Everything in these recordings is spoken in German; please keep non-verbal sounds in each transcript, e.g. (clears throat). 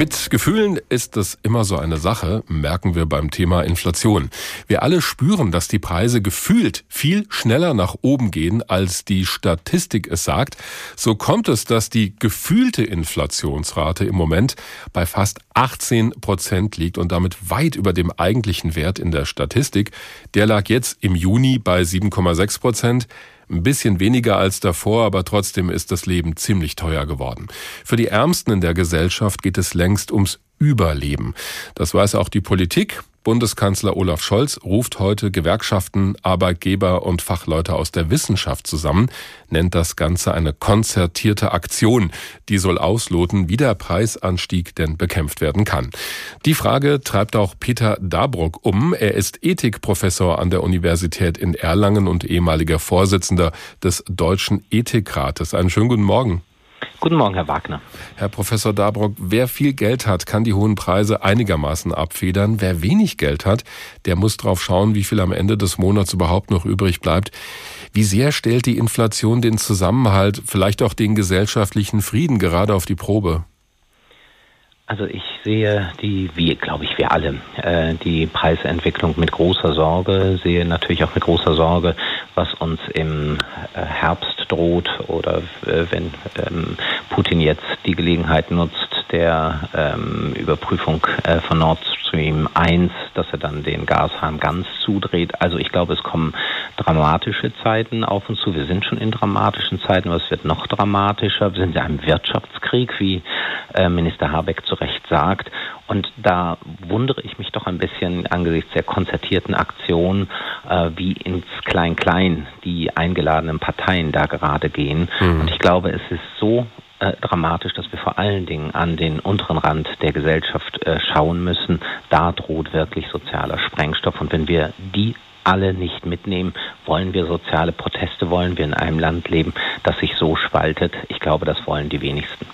Mit Gefühlen ist es immer so eine Sache, merken wir beim Thema Inflation. Wir alle spüren, dass die Preise gefühlt viel schneller nach oben gehen, als die Statistik es sagt. So kommt es, dass die gefühlte Inflationsrate im Moment bei fast 18 Prozent liegt und damit weit über dem eigentlichen Wert in der Statistik. Der lag jetzt im Juni bei 7,6 Prozent. Ein bisschen weniger als davor, aber trotzdem ist das Leben ziemlich teuer geworden. Für die Ärmsten in der Gesellschaft geht es längst ums Überleben. Das weiß auch die Politik. Bundeskanzler Olaf Scholz ruft heute Gewerkschaften, Arbeitgeber und Fachleute aus der Wissenschaft zusammen, nennt das Ganze eine konzertierte Aktion, die soll ausloten, wie der Preisanstieg denn bekämpft werden kann. Die Frage treibt auch Peter Dabruck um. Er ist Ethikprofessor an der Universität in Erlangen und ehemaliger Vorsitzender des Deutschen Ethikrates. Einen schönen guten Morgen. Guten Morgen, Herr Wagner. Herr Professor Dabrock, wer viel Geld hat, kann die hohen Preise einigermaßen abfedern. Wer wenig Geld hat, der muss drauf schauen, wie viel am Ende des Monats überhaupt noch übrig bleibt. Wie sehr stellt die Inflation den Zusammenhalt, vielleicht auch den gesellschaftlichen Frieden gerade auf die Probe? Also ich sehe die, wie glaube ich wir alle, äh, die Preisentwicklung mit großer Sorge, sehe natürlich auch mit großer Sorge, was uns im äh, Herbst droht oder äh, wenn ähm, Putin jetzt die Gelegenheit nutzt der ähm, Überprüfung äh, von Nord Stream 1, dass er dann den Gashahn ganz zudreht. Also ich glaube, es kommen dramatische Zeiten auf uns zu. Wir sind schon in dramatischen Zeiten, aber es wird noch dramatischer. Wir sind in einem Wirtschaftskrieg, wie Minister Habeck zu Recht sagt. Und da wundere ich mich doch ein bisschen angesichts der konzertierten Aktion, äh, wie ins Klein-Klein die eingeladenen Parteien da gerade gehen. Mhm. Und ich glaube, es ist so äh, dramatisch, dass wir vor allen Dingen an den unteren Rand der Gesellschaft äh, schauen müssen. Da droht wirklich sozialer Sprengstoff. Und wenn wir die alle nicht mitnehmen, wollen wir soziale Proteste, wollen wir in einem Land leben, das sich so spaltet. Ich glaube, das wollen die wenigsten.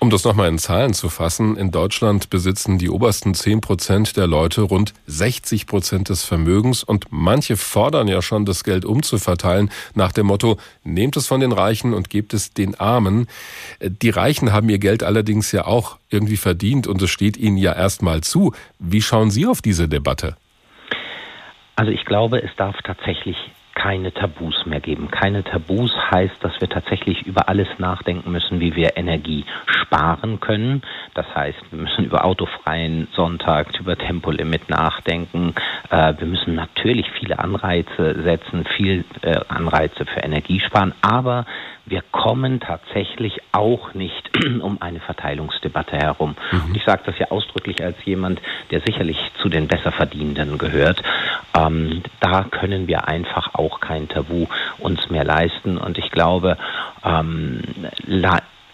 Um das nochmal in Zahlen zu fassen, in Deutschland besitzen die obersten 10 Prozent der Leute rund 60 Prozent des Vermögens und manche fordern ja schon, das Geld umzuverteilen nach dem Motto, nehmt es von den Reichen und gebt es den Armen. Die Reichen haben ihr Geld allerdings ja auch irgendwie verdient und es steht ihnen ja erstmal zu. Wie schauen Sie auf diese Debatte? Also ich glaube, es darf tatsächlich keine Tabus mehr geben. Keine Tabus heißt, dass wir tatsächlich über alles nachdenken müssen, wie wir Energie sparen können. Das heißt, wir müssen über autofreien Sonntag, über Tempolimit nachdenken. Äh, wir müssen natürlich viele Anreize setzen, viel äh, Anreize für Energiesparen, aber wir kommen tatsächlich auch nicht (clears throat) um eine Verteilungsdebatte herum. Mhm. Und ich sage das ja ausdrücklich als jemand, der sicherlich zu den Besserverdienenden gehört. Ähm, da können wir einfach auch kein Tabu uns mehr leisten. Und ich glaube, ähm,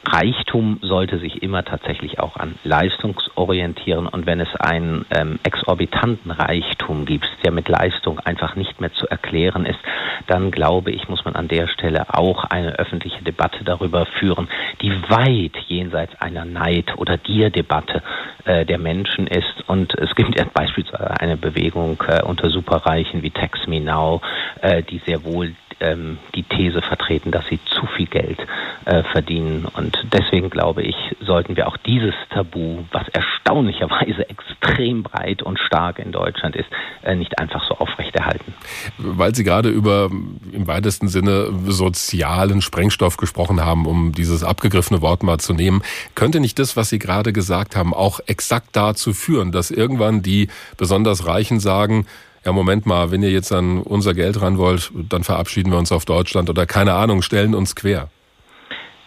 Reichtum sollte sich immer tatsächlich auch an leistungsorientieren und wenn es einen ähm, exorbitanten Reichtum gibt, der mit Leistung einfach nicht mehr zu erklären ist, dann glaube ich, muss man an der Stelle auch eine öffentliche Debatte darüber führen, die weit jenseits einer Neid- oder Gierdebatte äh, der Menschen ist. Und es gibt ja beispielsweise eine Bewegung äh, unter Superreichen wie Tax Me Now, äh, die sehr wohl ähm, die These vertreten, dass sie zu viel Geld äh, verdienen. Und deswegen glaube ich, sollten wir auch dieses Tabu, was erstaunlicherweise (laughs) extrem breit und stark in Deutschland ist, äh, nicht einfach so aufrechterhalten. Weil Sie gerade über im weitesten Sinne sozialen Sprengstoff gesprochen haben, um dieses abgegriffene Wort mal zu nehmen, könnte nicht das, was Sie gerade gesagt haben, auch exakt dazu führen, dass irgendwann die besonders Reichen sagen, ja, Moment mal, wenn ihr jetzt an unser Geld ran wollt, dann verabschieden wir uns auf Deutschland oder keine Ahnung, stellen uns quer.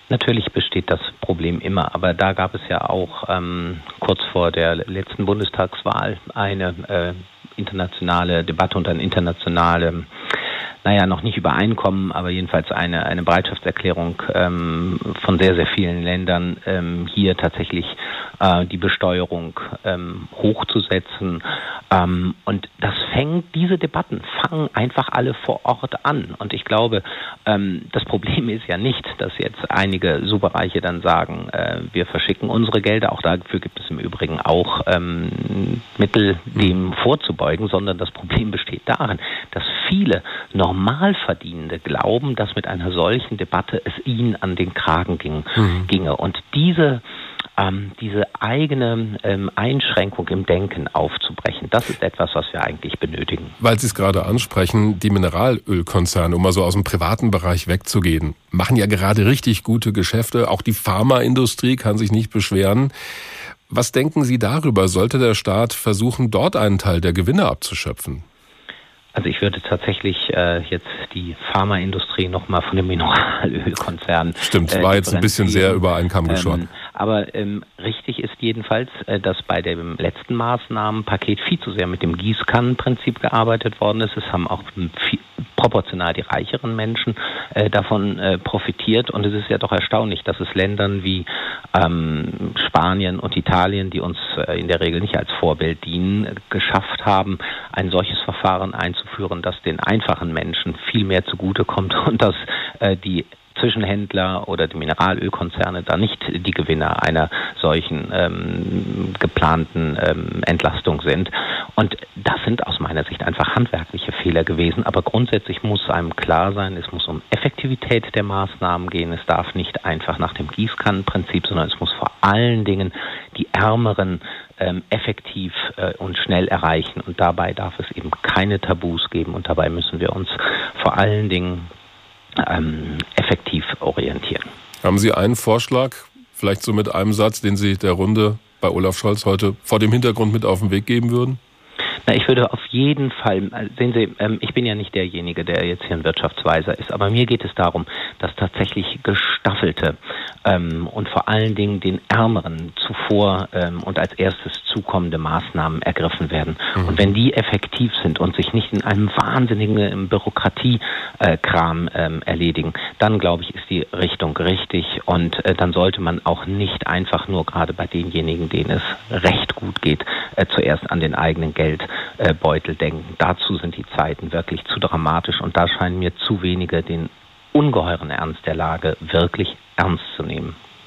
Natürlich besteht das Problem immer, aber da gab es ja auch ähm, kurz vor der letzten Bundestagswahl eine äh, internationale Debatte und ein internationale naja, noch nicht Übereinkommen, aber jedenfalls eine, eine Bereitschaftserklärung ähm, von sehr, sehr vielen Ländern, ähm, hier tatsächlich äh, die Besteuerung ähm, hochzusetzen. Ähm, und das fängt, diese Debatten fangen einfach alle vor Ort an. Und ich glaube, ähm, das Problem ist ja nicht, dass jetzt einige Superreiche dann sagen, äh, wir verschicken unsere Gelder, auch dafür gibt es im Übrigen auch ähm, Mittel, dem vorzubeugen, sondern das Problem besteht darin, dass viele Normalverdienende glauben, dass mit einer solchen Debatte es ihnen an den Kragen ging, mhm. ginge. Und diese ähm, diese eigene ähm, Einschränkung im Denken aufzubrechen. Das ist etwas, was wir eigentlich benötigen. Weil Sie es gerade ansprechen, die Mineralölkonzerne, um mal so aus dem privaten Bereich wegzugehen, machen ja gerade richtig gute Geschäfte. Auch die Pharmaindustrie kann sich nicht beschweren. Was denken Sie darüber? Sollte der Staat versuchen, dort einen Teil der Gewinne abzuschöpfen? Also ich würde tatsächlich äh, jetzt die Pharmaindustrie nochmal von dem Mineralölkonzern. Stimmt, äh, war jetzt ein bisschen sehr über einen Kamm geschoren. Ähm, aber ähm, richtig ist jedenfalls, äh, dass bei dem letzten Maßnahmenpaket viel zu sehr mit dem Gießkannenprinzip gearbeitet worden ist. Es haben auch proportional die reicheren Menschen äh, davon äh, profitiert. Und es ist ja doch erstaunlich, dass es Ländern wie ähm, Spanien und Italien, die uns äh, in der Regel nicht als Vorbild dienen, geschafft haben, ein solches Verfahren einzuführen, das den einfachen Menschen viel mehr zugutekommt (laughs) und dass äh, die Zwischenhändler oder die Mineralölkonzerne da nicht die Gewinner einer solchen ähm, geplanten ähm, Entlastung sind. Und das sind aus meiner Sicht einfach handwerkliche Fehler gewesen. Aber grundsätzlich muss einem klar sein, es muss um Effektivität der Maßnahmen gehen. Es darf nicht einfach nach dem Gießkannenprinzip, sondern es muss vor allen Dingen die Ärmeren ähm, effektiv äh, und schnell erreichen. Und dabei darf es eben keine Tabus geben. Und dabei müssen wir uns vor allen Dingen ähm, effektiv orientieren. Haben Sie einen Vorschlag, vielleicht so mit einem Satz, den Sie der Runde bei Olaf Scholz heute vor dem Hintergrund mit auf den Weg geben würden? Na, ich würde auf jeden Fall, äh, sehen Sie, ähm, ich bin ja nicht derjenige, der jetzt hier ein Wirtschaftsweiser ist, aber mir geht es darum, dass tatsächlich gestaffelte ähm, und vor allen Dingen den Ärmeren zuvor ähm, und als erstes zukommende Maßnahmen ergriffen werden. Mhm. Und wenn die effektiv sind und sich nicht in einem wahnsinnigen Bürokratiekram erledigen, dann glaube ich, ist die Richtung richtig und äh, dann sollte man auch nicht einfach nur gerade bei denjenigen, denen es recht gut geht, äh, zuerst an den eigenen Geldbeutel äh, denken. Dazu sind die Zeiten wirklich zu dramatisch und da scheinen mir zu wenige den ungeheuren Ernst der Lage wirklich ernst zu nehmen.